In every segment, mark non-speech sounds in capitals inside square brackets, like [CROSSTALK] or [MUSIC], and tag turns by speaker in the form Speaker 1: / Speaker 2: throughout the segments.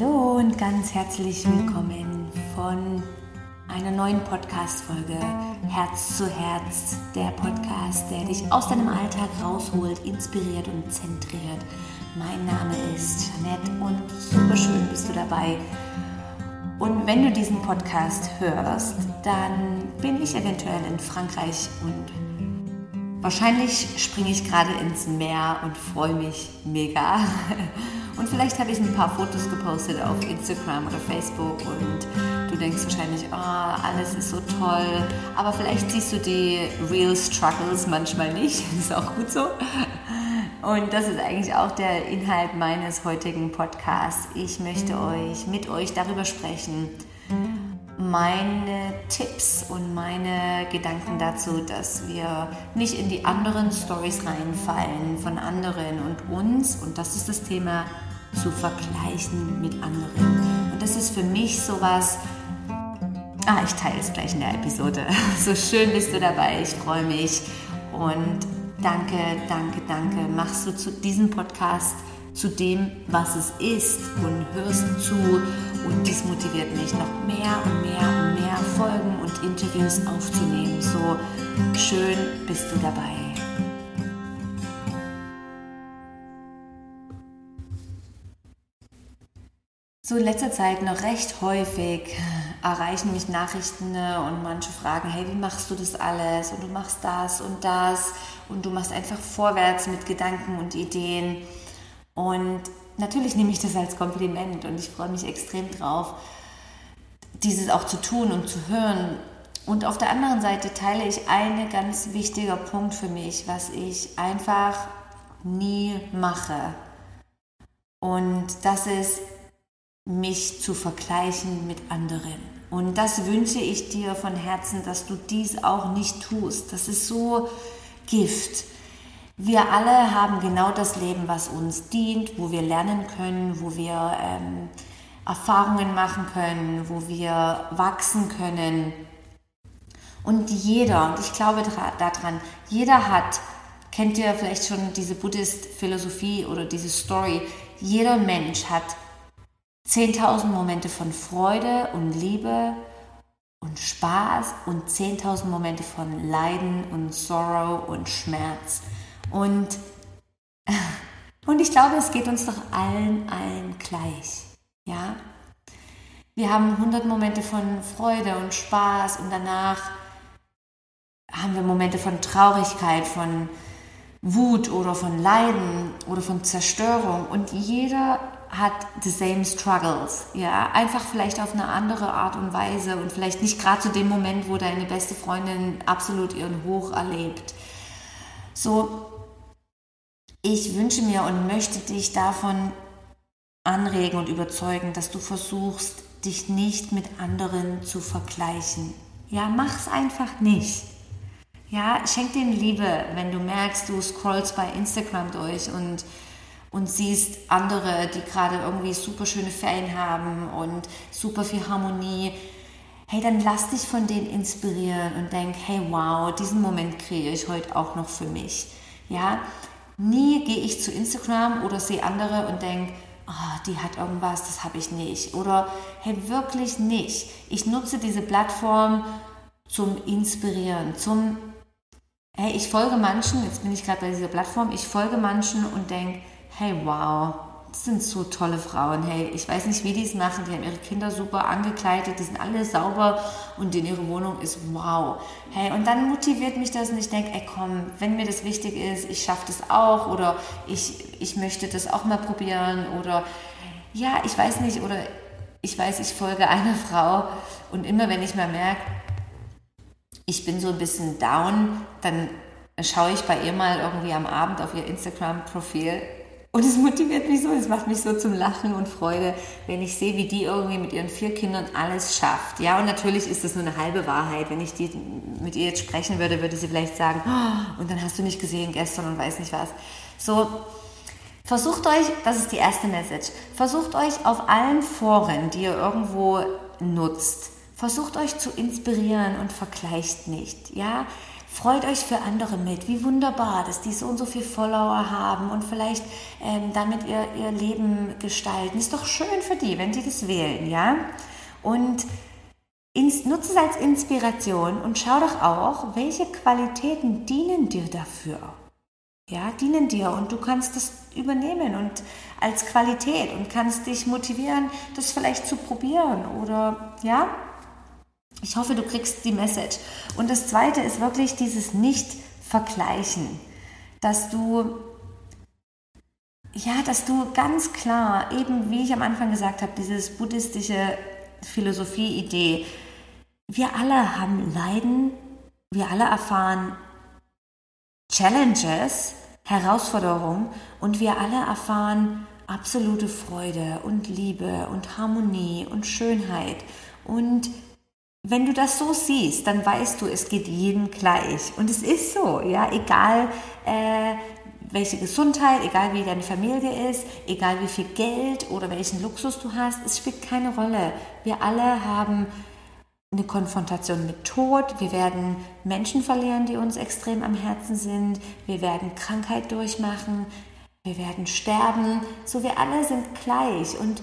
Speaker 1: Hallo und ganz herzlich willkommen von einer neuen Podcast-Folge Herz zu Herz, der Podcast, der dich aus deinem Alltag rausholt, inspiriert und zentriert. Mein Name ist Jeanette und super schön bist du dabei. Und wenn du diesen Podcast hörst, dann bin ich eventuell in Frankreich und wahrscheinlich springe ich gerade ins Meer und freue mich mega. [LAUGHS] Und vielleicht habe ich ein paar Fotos gepostet auf Instagram oder Facebook und du denkst wahrscheinlich, oh, alles ist so toll. Aber vielleicht siehst du die Real Struggles manchmal nicht. Das [LAUGHS] ist auch gut so. Und das ist eigentlich auch der Inhalt meines heutigen Podcasts. Ich möchte euch mit euch darüber sprechen, meine Tipps und meine Gedanken dazu, dass wir nicht in die anderen Stories reinfallen von anderen und uns. Und das ist das Thema zu vergleichen mit anderen. Und das ist für mich sowas, ah, ich teile es gleich in der Episode. [LAUGHS] So schön bist du dabei, ich freue mich und danke, danke, danke. Machst du zu diesem Podcast zu dem, was es ist und hörst zu und dies motiviert mich noch mehr und mehr und mehr Folgen und Interviews aufzunehmen. So schön bist du dabei. So in letzter Zeit noch recht häufig erreichen mich Nachrichten ne, und manche fragen, hey, wie machst du das alles? Und du machst das und das und du machst einfach vorwärts mit Gedanken und Ideen. Und natürlich nehme ich das als Kompliment und ich freue mich extrem drauf, dieses auch zu tun und zu hören. Und auf der anderen Seite teile ich einen ganz wichtiger Punkt für mich, was ich einfach nie mache. Und das ist mich zu vergleichen mit anderen. Und das wünsche ich dir von Herzen, dass du dies auch nicht tust. Das ist so Gift. Wir alle haben genau das Leben, was uns dient, wo wir lernen können, wo wir ähm, Erfahrungen machen können, wo wir wachsen können. Und jeder, und ich glaube daran, jeder hat, kennt ihr vielleicht schon diese Buddhist-Philosophie oder diese Story, jeder Mensch hat 10.000 Momente von Freude und Liebe und Spaß und 10.000 Momente von Leiden und Sorrow und Schmerz. Und, und ich glaube, es geht uns doch allen, allen gleich. Ja? Wir haben 100 Momente von Freude und Spaß und danach haben wir Momente von Traurigkeit, von Wut oder von Leiden oder von Zerstörung. Und jeder hat the same struggles, ja, einfach vielleicht auf eine andere Art und Weise und vielleicht nicht gerade zu dem Moment, wo deine beste Freundin absolut ihren Hoch erlebt. So, ich wünsche mir und möchte dich davon anregen und überzeugen, dass du versuchst, dich nicht mit anderen zu vergleichen. Ja, mach's einfach nicht. Ja, schenk dir Liebe, wenn du merkst, du scrollst bei Instagram durch und und siehst andere, die gerade irgendwie super schöne Ferien haben und super viel Harmonie, hey, dann lass dich von denen inspirieren und denk, hey, wow, diesen Moment kriege ich heute auch noch für mich. Ja, nie gehe ich zu Instagram oder sehe andere und denk, oh, die hat irgendwas, das habe ich nicht. Oder hey, wirklich nicht. Ich nutze diese Plattform zum Inspirieren, zum, hey, ich folge manchen, jetzt bin ich gerade bei dieser Plattform, ich folge manchen und denke, hey, wow, sind so tolle Frauen. Hey, ich weiß nicht, wie die es machen. Die haben ihre Kinder super angekleidet, die sind alle sauber. Und in ihrer Wohnung ist wow. Hey, und dann motiviert mich das und ich denke, ey komm, wenn mir das wichtig ist, ich schaffe das auch. Oder ich, ich möchte das auch mal probieren. Oder ja, ich weiß nicht. Oder ich weiß, ich folge einer [LAUGHS] Frau. Und immer wenn ich mal merke, ich bin so ein bisschen down, dann schaue ich bei ihr mal irgendwie am Abend auf ihr Instagram-Profil und es motiviert mich so, es macht mich so zum Lachen und Freude, wenn ich sehe, wie die irgendwie mit ihren vier Kindern alles schafft. Ja, und natürlich ist das nur eine halbe Wahrheit. Wenn ich die, mit ihr jetzt sprechen würde, würde sie vielleicht sagen, oh, und dann hast du nicht gesehen gestern und weiß nicht was. So, versucht euch, das ist die erste Message, versucht euch auf allen Foren, die ihr irgendwo nutzt, versucht euch zu inspirieren und vergleicht nicht. Ja, Freut euch für andere mit. Wie wunderbar, dass die so und so viel Follower haben und vielleicht ähm, damit ihr, ihr Leben gestalten. Ist doch schön für die, wenn die das wählen, ja? Und nutze es als Inspiration und schau doch auch, welche Qualitäten dienen dir dafür. Ja, dienen dir und du kannst das übernehmen und als Qualität und kannst dich motivieren, das vielleicht zu probieren oder ja, ich hoffe, du kriegst die Message. Und das Zweite ist wirklich dieses Nicht-Vergleichen, dass du ja, dass du ganz klar, eben wie ich am Anfang gesagt habe, dieses buddhistische Philosophie-Idee, wir alle haben Leiden, wir alle erfahren Challenges, Herausforderungen und wir alle erfahren absolute Freude und Liebe und Harmonie und Schönheit und wenn du das so siehst, dann weißt du, es geht jedem gleich. Und es ist so, ja, egal äh, welche Gesundheit, egal wie deine Familie ist, egal wie viel Geld oder welchen Luxus du hast, es spielt keine Rolle. Wir alle haben eine Konfrontation mit Tod, wir werden Menschen verlieren, die uns extrem am Herzen sind, wir werden Krankheit durchmachen, wir werden sterben, so wir alle sind gleich. Und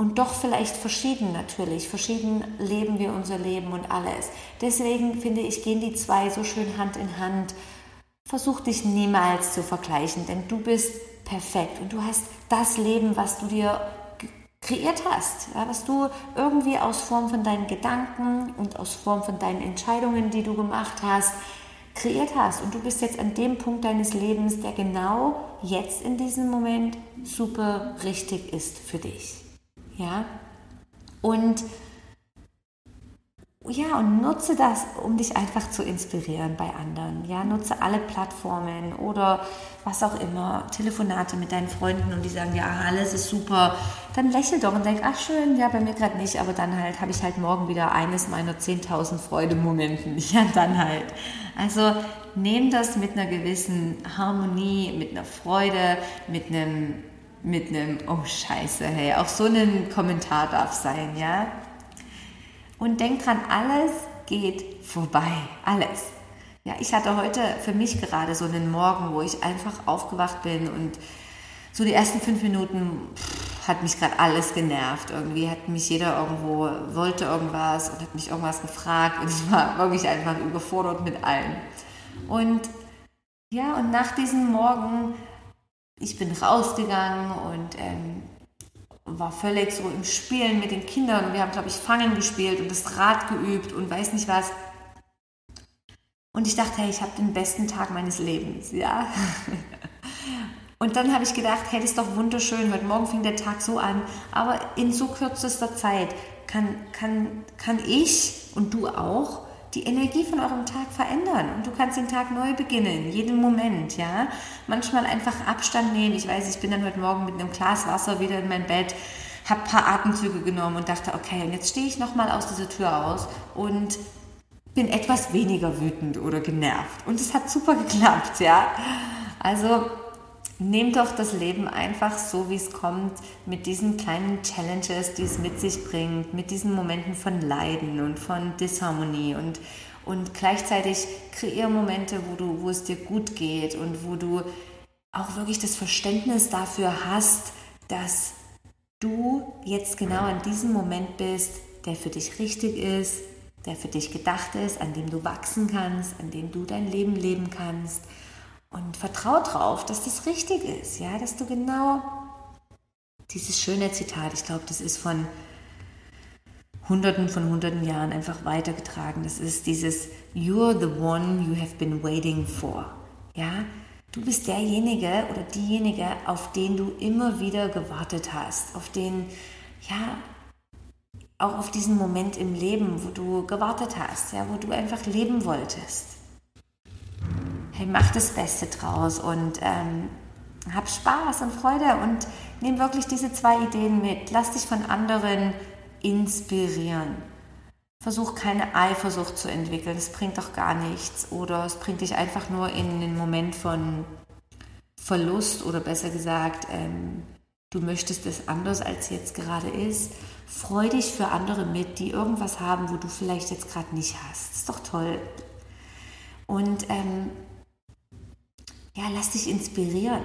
Speaker 1: und doch vielleicht verschieden natürlich. Verschieden leben wir unser Leben und alles. Deswegen finde ich, gehen die zwei so schön Hand in Hand. Versuch dich niemals zu vergleichen, denn du bist perfekt und du hast das Leben, was du dir kreiert hast, ja, was du irgendwie aus Form von deinen Gedanken und aus Form von deinen Entscheidungen, die du gemacht hast, kreiert hast. Und du bist jetzt an dem Punkt deines Lebens, der genau jetzt in diesem Moment super richtig ist für dich. Ja? Und ja, und nutze das, um dich einfach zu inspirieren bei anderen. Ja, nutze alle Plattformen oder was auch immer, Telefonate mit deinen Freunden und die sagen, ja, alles ist super. Dann lächel doch und denk, ach schön, ja, bei mir gerade nicht, aber dann halt habe ich halt morgen wieder eines meiner 10.000 Freude-Momenten. [LAUGHS] Ja, dann halt. Also nehm das mit einer gewissen Harmonie, mit einer Freude, mit einem mit einem, oh scheiße, hey, auch so ein Kommentar darf sein, ja. Und denk dran, alles geht vorbei, alles. Ja, ich hatte heute für mich gerade so einen Morgen, wo ich einfach aufgewacht bin und so die ersten fünf Minuten pff, hat mich gerade alles genervt. Irgendwie hat mich jeder irgendwo, wollte irgendwas und hat mich irgendwas gefragt und ich war wirklich einfach überfordert mit allem. Und ja, und nach diesem Morgen ich bin rausgegangen und ähm, war völlig so im Spielen mit den Kindern. Wir haben, glaube ich, Fangen gespielt und das Rad geübt und weiß nicht was. Und ich dachte, hey, ich habe den besten Tag meines Lebens, ja. [LAUGHS] Und dann habe ich gedacht, hey, das ist doch wunderschön, heute Morgen fing der Tag so an, aber in so kürzester Zeit kann, kann, kann ich und du auch die Energie von eurem Tag verändern und du kannst den Tag neu beginnen, jeden Moment, ja. Manchmal einfach Abstand nehmen. Ich weiß, ich bin dann heute Morgen mit einem Glas Wasser wieder in mein Bett, habe ein paar Atemzüge genommen und dachte, okay, und jetzt stehe ich nochmal aus dieser Tür raus und bin etwas weniger wütend oder genervt. Und es hat super geklappt, ja. Also Nehmt doch das Leben einfach so, wie es kommt, mit diesen kleinen Challenges, die es mit sich bringt, mit diesen Momenten von Leiden und von Disharmonie und, und gleichzeitig kreiere Momente, wo, du, wo es dir gut geht und wo du auch wirklich das Verständnis dafür hast, dass du jetzt genau an diesem Moment bist, der für dich richtig ist, der für dich gedacht ist, an dem du wachsen kannst, an dem du dein Leben leben kannst und vertrau drauf, dass das richtig ist, ja, dass du genau dieses schöne Zitat, ich glaube, das ist von Hunderten von Hunderten Jahren einfach weitergetragen. Das ist dieses You're the one you have been waiting for. Ja, du bist derjenige oder diejenige, auf den du immer wieder gewartet hast, auf den, ja, auch auf diesen Moment im Leben, wo du gewartet hast, ja, wo du einfach leben wolltest hey, mach das Beste draus und ähm, hab Spaß und Freude und nimm wirklich diese zwei Ideen mit. Lass dich von anderen inspirieren. Versuch keine Eifersucht zu entwickeln, das bringt doch gar nichts. Oder es bringt dich einfach nur in einen Moment von Verlust oder besser gesagt, ähm, du möchtest es anders, als jetzt gerade ist. Freu dich für andere mit, die irgendwas haben, wo du vielleicht jetzt gerade nicht hast. Ist doch toll. Und ähm, ja, lass dich inspirieren.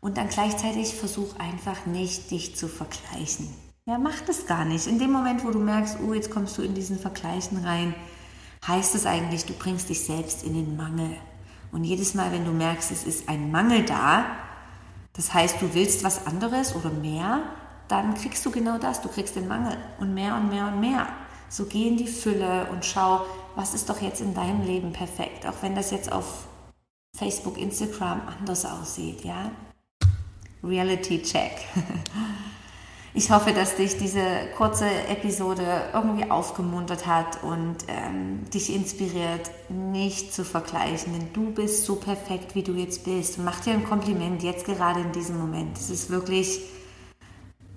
Speaker 1: Und dann gleichzeitig versuch einfach nicht, dich zu vergleichen. Ja, mach das gar nicht. In dem Moment, wo du merkst, oh, jetzt kommst du in diesen Vergleichen rein, heißt es eigentlich, du bringst dich selbst in den Mangel. Und jedes Mal, wenn du merkst, es ist ein Mangel da, das heißt, du willst was anderes oder mehr, dann kriegst du genau das. Du kriegst den Mangel und mehr und mehr und mehr. So geh in die Fülle und schau, was ist doch jetzt in deinem Leben perfekt, auch wenn das jetzt auf Facebook, Instagram anders aussieht, ja? Reality Check. [LAUGHS] Ich hoffe, dass dich diese kurze Episode irgendwie aufgemuntert hat und ähm, dich inspiriert, nicht zu vergleichen. Denn du bist so perfekt, wie du jetzt bist. Mach dir ein Kompliment jetzt gerade in diesem Moment. Es ist wirklich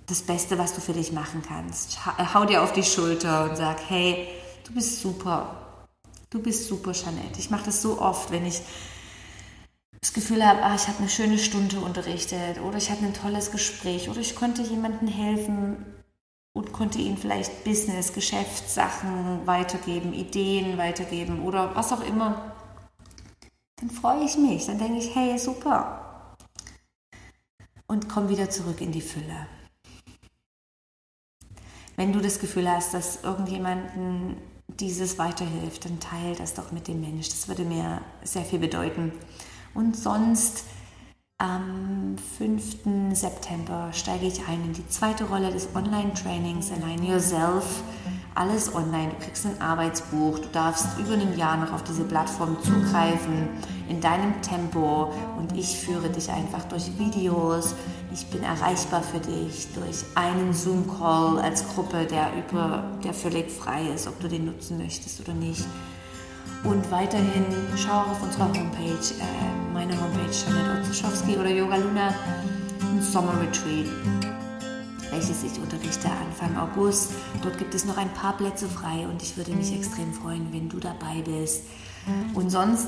Speaker 1: das Beste, was du für dich machen kannst. Hau dir auf die Schulter und sag, hey, du bist super. Du bist super, Jeanette. Ich mache das so oft, wenn ich das Gefühl habe, ah, ich habe eine schöne Stunde unterrichtet oder ich hatte ein tolles Gespräch oder ich konnte jemandem helfen und konnte ihnen vielleicht Business, Geschäftssachen weitergeben, Ideen weitergeben oder was auch immer, dann freue ich mich. Dann denke ich, hey, super. Und komme wieder zurück in die Fülle. Wenn du das Gefühl hast, dass irgendjemandem dieses weiterhilft, dann teile das doch mit dem Mensch. Das würde mir sehr viel bedeuten. Und sonst am 5. September steige ich ein in die zweite Rolle des Online-Trainings Align Yourself. Alles online. Du kriegst ein Arbeitsbuch. Du darfst über ein Jahr noch auf diese Plattform zugreifen in deinem Tempo. Und ich führe dich einfach durch Videos. Ich bin erreichbar für dich durch einen Zoom-Call als Gruppe, der, über, der völlig frei ist, ob du den nutzen möchtest oder nicht. Und weiterhin schau auf unserer Homepage, äh, meine Homepage, Janet Otzuschowski oder Yoga Luna, ein Sommer Retreat, welches ich unterrichte Anfang August. Dort gibt es noch ein paar Plätze frei und ich würde mich extrem freuen, wenn du dabei bist. Und sonst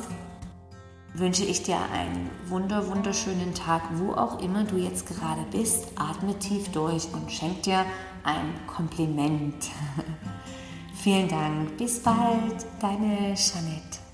Speaker 1: wünsche ich dir einen wunder, wunderschönen Tag, wo auch immer du jetzt gerade bist. Atme tief durch und schenk dir ein Kompliment. [LAUGHS] Vielen Dank. Bis bald, deine Jeanette.